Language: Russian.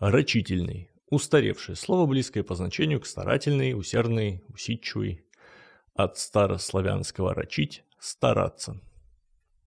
Рачительный. Устаревшее слово, близкое по значению к старательный, усердный, усидчивый. От старославянского «рачить» – стараться.